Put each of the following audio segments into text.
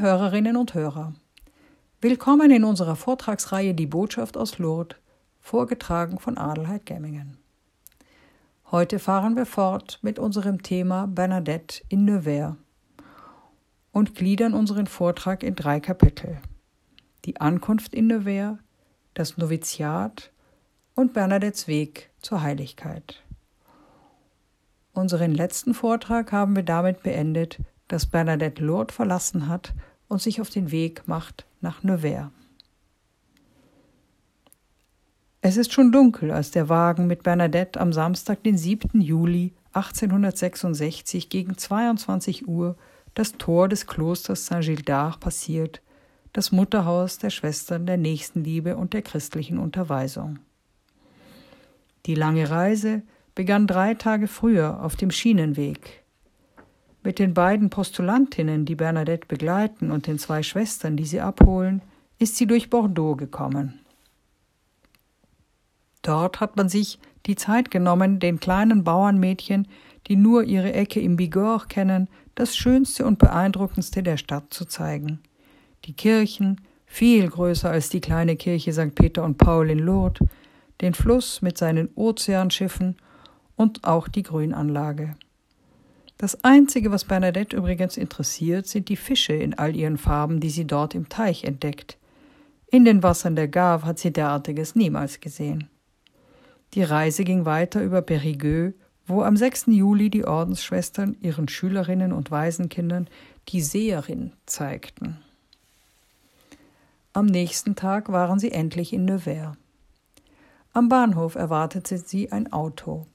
Hörerinnen und Hörer, willkommen in unserer Vortragsreihe Die Botschaft aus Lourdes, vorgetragen von Adelheid Gemmingen. Heute fahren wir fort mit unserem Thema Bernadette in Nevers und gliedern unseren Vortrag in drei Kapitel. Die Ankunft in Nevers, das Noviziat und Bernadettes Weg zur Heiligkeit. Unseren letzten Vortrag haben wir damit beendet, dass Bernadette Lourdes verlassen hat und sich auf den Weg macht nach Nevers. Es ist schon dunkel, als der Wagen mit Bernadette am Samstag, den 7. Juli 1866 gegen 22 Uhr das Tor des Klosters Saint-Gildard passiert, das Mutterhaus der Schwestern der Nächstenliebe und der christlichen Unterweisung. Die lange Reise begann drei Tage früher auf dem Schienenweg. Mit den beiden Postulantinnen, die Bernadette begleiten, und den zwei Schwestern, die sie abholen, ist sie durch Bordeaux gekommen. Dort hat man sich die Zeit genommen, den kleinen Bauernmädchen, die nur ihre Ecke im Bigorre kennen, das schönste und beeindruckendste der Stadt zu zeigen. Die Kirchen, viel größer als die kleine Kirche St. Peter und Paul in Lourdes, den Fluss mit seinen Ozeanschiffen und auch die Grünanlage. Das Einzige, was Bernadette übrigens interessiert, sind die Fische in all ihren Farben, die sie dort im Teich entdeckt. In den Wassern der Gave hat sie derartiges niemals gesehen. Die Reise ging weiter über Périgueux, wo am 6. Juli die Ordensschwestern ihren Schülerinnen und Waisenkindern die Seherin zeigten. Am nächsten Tag waren sie endlich in Nevers. Am Bahnhof erwartete sie ein Auto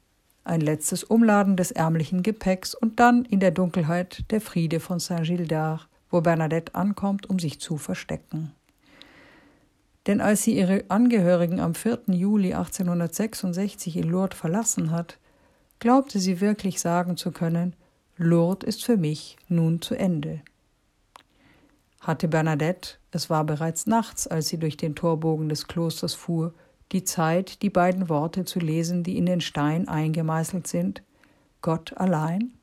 ein letztes Umladen des ärmlichen Gepäcks und dann in der Dunkelheit der Friede von Saint-Gildard, wo Bernadette ankommt, um sich zu verstecken. Denn als sie ihre Angehörigen am 4. Juli 1866 in Lourdes verlassen hat, glaubte sie wirklich sagen zu können, Lourdes ist für mich nun zu Ende. Hatte Bernadette, es war bereits nachts, als sie durch den Torbogen des Klosters fuhr, die Zeit, die beiden Worte zu lesen, die in den Stein eingemeißelt sind, Gott allein?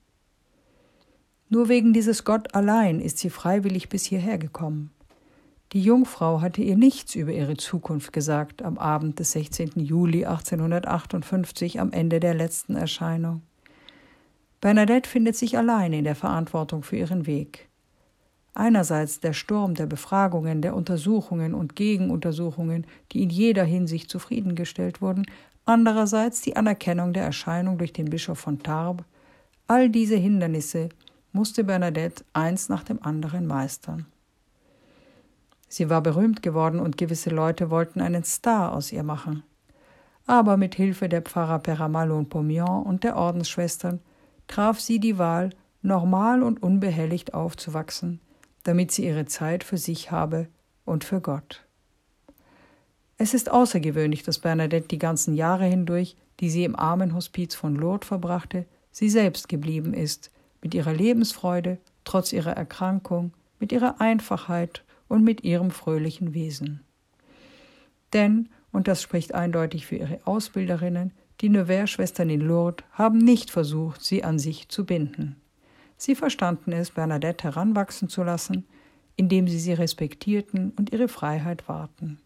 Nur wegen dieses Gott allein ist sie freiwillig bis hierher gekommen. Die Jungfrau hatte ihr nichts über ihre Zukunft gesagt am Abend des 16. Juli 1858 am Ende der letzten Erscheinung. Bernadette findet sich allein in der Verantwortung für ihren Weg. Einerseits der Sturm der Befragungen, der Untersuchungen und Gegenuntersuchungen, die in jeder Hinsicht zufriedengestellt wurden, andererseits die Anerkennung der Erscheinung durch den Bischof von Tarbes. All diese Hindernisse musste Bernadette eins nach dem anderen meistern. Sie war berühmt geworden und gewisse Leute wollten einen Star aus ihr machen. Aber mit Hilfe der Pfarrer Peramallo und Pomian und der Ordensschwestern traf sie die Wahl, normal und unbehelligt aufzuwachsen, damit sie ihre Zeit für sich habe und für Gott. Es ist außergewöhnlich, dass Bernadette die ganzen Jahre hindurch, die sie im Armenhospiz von Lourdes verbrachte, sie selbst geblieben ist, mit ihrer Lebensfreude, trotz ihrer Erkrankung, mit ihrer Einfachheit und mit ihrem fröhlichen Wesen. Denn, und das spricht eindeutig für ihre Ausbilderinnen, die Nevers-Schwestern in Lourdes haben nicht versucht, sie an sich zu binden. Sie verstanden es, Bernadette heranwachsen zu lassen, indem sie sie respektierten und ihre Freiheit wahrten.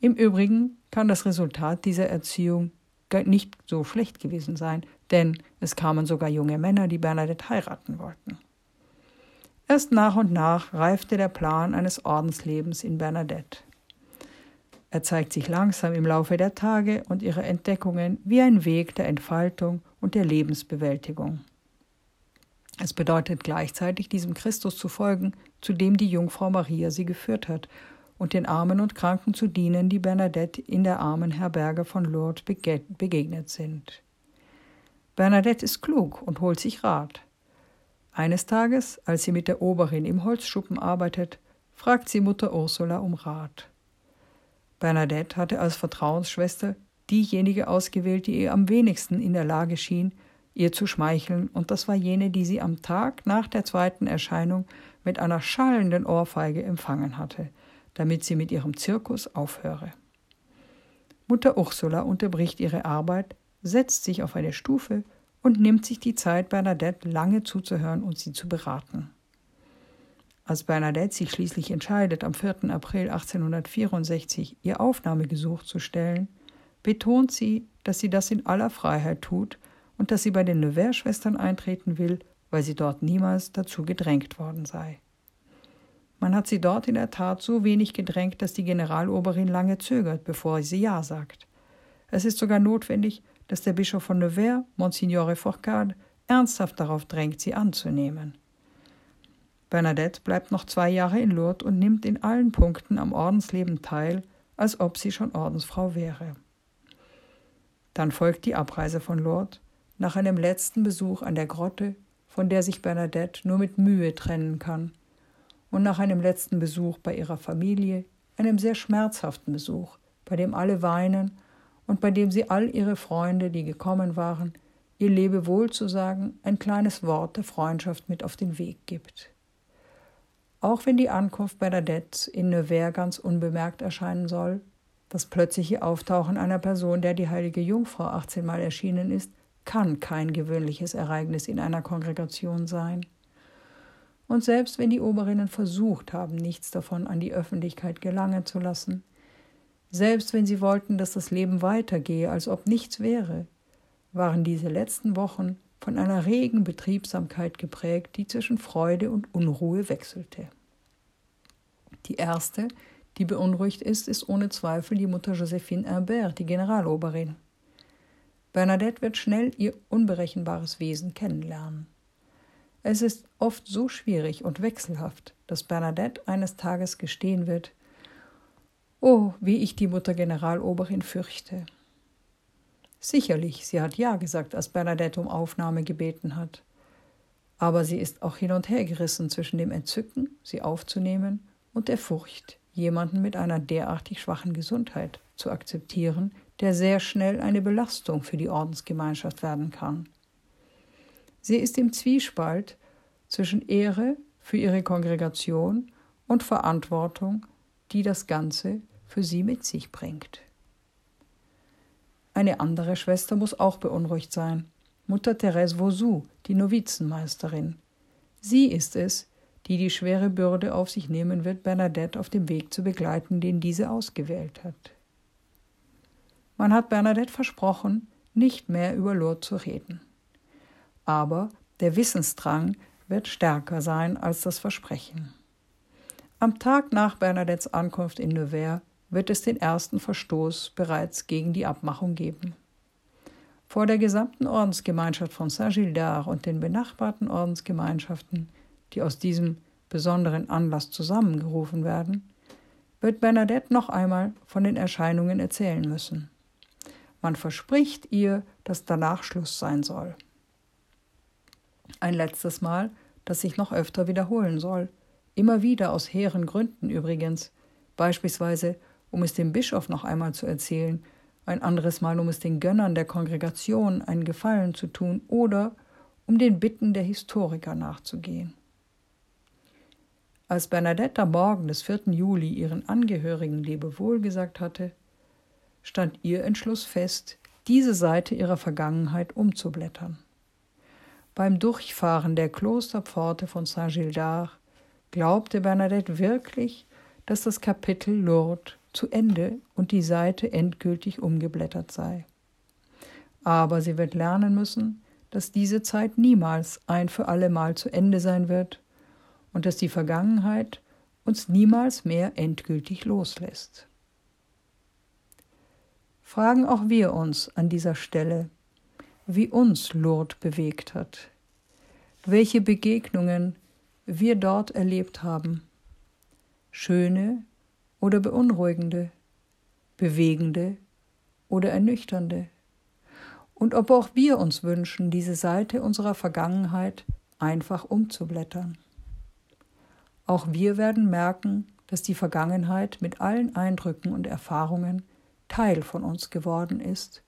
Im Übrigen kann das Resultat dieser Erziehung nicht so schlecht gewesen sein, denn es kamen sogar junge Männer, die Bernadette heiraten wollten. Erst nach und nach reifte der Plan eines Ordenslebens in Bernadette. Er zeigt sich langsam im Laufe der Tage und ihrer Entdeckungen wie ein Weg der Entfaltung und der Lebensbewältigung. Es bedeutet gleichzeitig, diesem Christus zu folgen, zu dem die Jungfrau Maria sie geführt hat, und den Armen und Kranken zu dienen, die Bernadette in der armen Herberge von Lourdes begegnet sind. Bernadette ist klug und holt sich Rat. Eines Tages, als sie mit der Oberin im Holzschuppen arbeitet, fragt sie Mutter Ursula um Rat. Bernadette hatte als Vertrauensschwester diejenige ausgewählt, die ihr am wenigsten in der Lage schien, ihr zu schmeicheln, und das war jene, die sie am Tag nach der zweiten Erscheinung mit einer schallenden Ohrfeige empfangen hatte, damit sie mit ihrem Zirkus aufhöre. Mutter Ursula unterbricht ihre Arbeit, setzt sich auf eine Stufe und nimmt sich die Zeit, Bernadette lange zuzuhören und sie zu beraten. Als Bernadette sich schließlich entscheidet, am 4. April 1864 ihr Aufnahmegesuch zu stellen, betont sie, dass sie das in aller Freiheit tut und dass sie bei den Nevers-Schwestern eintreten will, weil sie dort niemals dazu gedrängt worden sei. Man hat sie dort in der Tat so wenig gedrängt, dass die Generaloberin lange zögert, bevor sie Ja sagt. Es ist sogar notwendig, dass der Bischof von Nevers, Monsignore Forcade, ernsthaft darauf drängt, sie anzunehmen. Bernadette bleibt noch zwei Jahre in Lourdes und nimmt in allen Punkten am Ordensleben teil, als ob sie schon Ordensfrau wäre. Dann folgt die Abreise von Lourdes nach einem letzten Besuch an der Grotte, von der sich Bernadette nur mit Mühe trennen kann, und nach einem letzten Besuch bei ihrer Familie, einem sehr schmerzhaften Besuch, bei dem alle weinen und bei dem sie all ihre Freunde, die gekommen waren, ihr Lebewohl zu sagen, ein kleines Wort der Freundschaft mit auf den Weg gibt. Auch wenn die Ankunft Bernadette in Nevers ganz unbemerkt erscheinen soll, das plötzliche Auftauchen einer Person, der die heilige Jungfrau 18 Mal erschienen ist, kann kein gewöhnliches Ereignis in einer Kongregation sein. Und selbst wenn die Oberinnen versucht haben, nichts davon an die Öffentlichkeit gelangen zu lassen, selbst wenn sie wollten, dass das Leben weitergehe, als ob nichts wäre, waren diese letzten Wochen von einer regen Betriebsamkeit geprägt, die zwischen Freude und Unruhe wechselte. Die erste, die beunruhigt ist, ist ohne Zweifel die Mutter Josephine Imbert, die Generaloberin. Bernadette wird schnell ihr unberechenbares Wesen kennenlernen. Es ist oft so schwierig und wechselhaft, dass Bernadette eines Tages gestehen wird, Oh, wie ich die Mutter Generaloberin fürchte. Sicherlich, sie hat Ja gesagt, als Bernadette um Aufnahme gebeten hat. Aber sie ist auch hin und her gerissen zwischen dem Entzücken, sie aufzunehmen, und der Furcht, jemanden mit einer derartig schwachen Gesundheit zu akzeptieren, der sehr schnell eine Belastung für die Ordensgemeinschaft werden kann. Sie ist im Zwiespalt zwischen Ehre für ihre Kongregation und Verantwortung, die das Ganze für sie mit sich bringt. Eine andere Schwester muss auch beunruhigt sein, Mutter Therese Vauzou, die Novizenmeisterin. Sie ist es, die die schwere Bürde auf sich nehmen wird, Bernadette auf dem Weg zu begleiten, den diese ausgewählt hat. Man hat Bernadette versprochen, nicht mehr über Lourdes zu reden. Aber der Wissensdrang wird stärker sein als das Versprechen. Am Tag nach Bernadettes Ankunft in Nevers wird es den ersten Verstoß bereits gegen die Abmachung geben. Vor der gesamten Ordensgemeinschaft von Saint-Gildard und den benachbarten Ordensgemeinschaften, die aus diesem besonderen Anlass zusammengerufen werden, wird Bernadette noch einmal von den Erscheinungen erzählen müssen. Man verspricht ihr, dass danach Schluss sein soll. Ein letztes Mal, das sich noch öfter wiederholen soll, immer wieder aus hehren Gründen übrigens, beispielsweise um es dem Bischof noch einmal zu erzählen, ein anderes Mal, um es den Gönnern der Kongregation einen Gefallen zu tun oder um den Bitten der Historiker nachzugehen. Als Bernadette am Morgen des 4. Juli ihren Angehörigen Lebewohl gesagt hatte, stand ihr Entschluss fest, diese Seite ihrer Vergangenheit umzublättern. Beim Durchfahren der Klosterpforte von Saint-Gildard glaubte Bernadette wirklich, dass das Kapitel Lourdes zu Ende und die Seite endgültig umgeblättert sei. Aber sie wird lernen müssen, dass diese Zeit niemals ein für allemal zu Ende sein wird und dass die Vergangenheit uns niemals mehr endgültig loslässt. Fragen auch wir uns an dieser Stelle, wie uns Lourdes bewegt hat, welche Begegnungen wir dort erlebt haben, schöne oder beunruhigende, bewegende oder ernüchternde. Und ob auch wir uns wünschen, diese Seite unserer Vergangenheit einfach umzublättern. Auch wir werden merken, dass die Vergangenheit mit allen Eindrücken und Erfahrungen Teil von uns geworden ist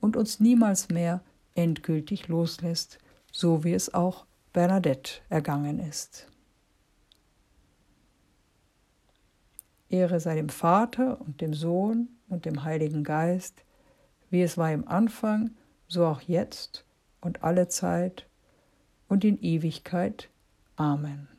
und uns niemals mehr endgültig loslässt, so wie es auch Bernadette ergangen ist. Ehre sei dem Vater und dem Sohn und dem Heiligen Geist, wie es war im Anfang, so auch jetzt und alle Zeit und in Ewigkeit. Amen.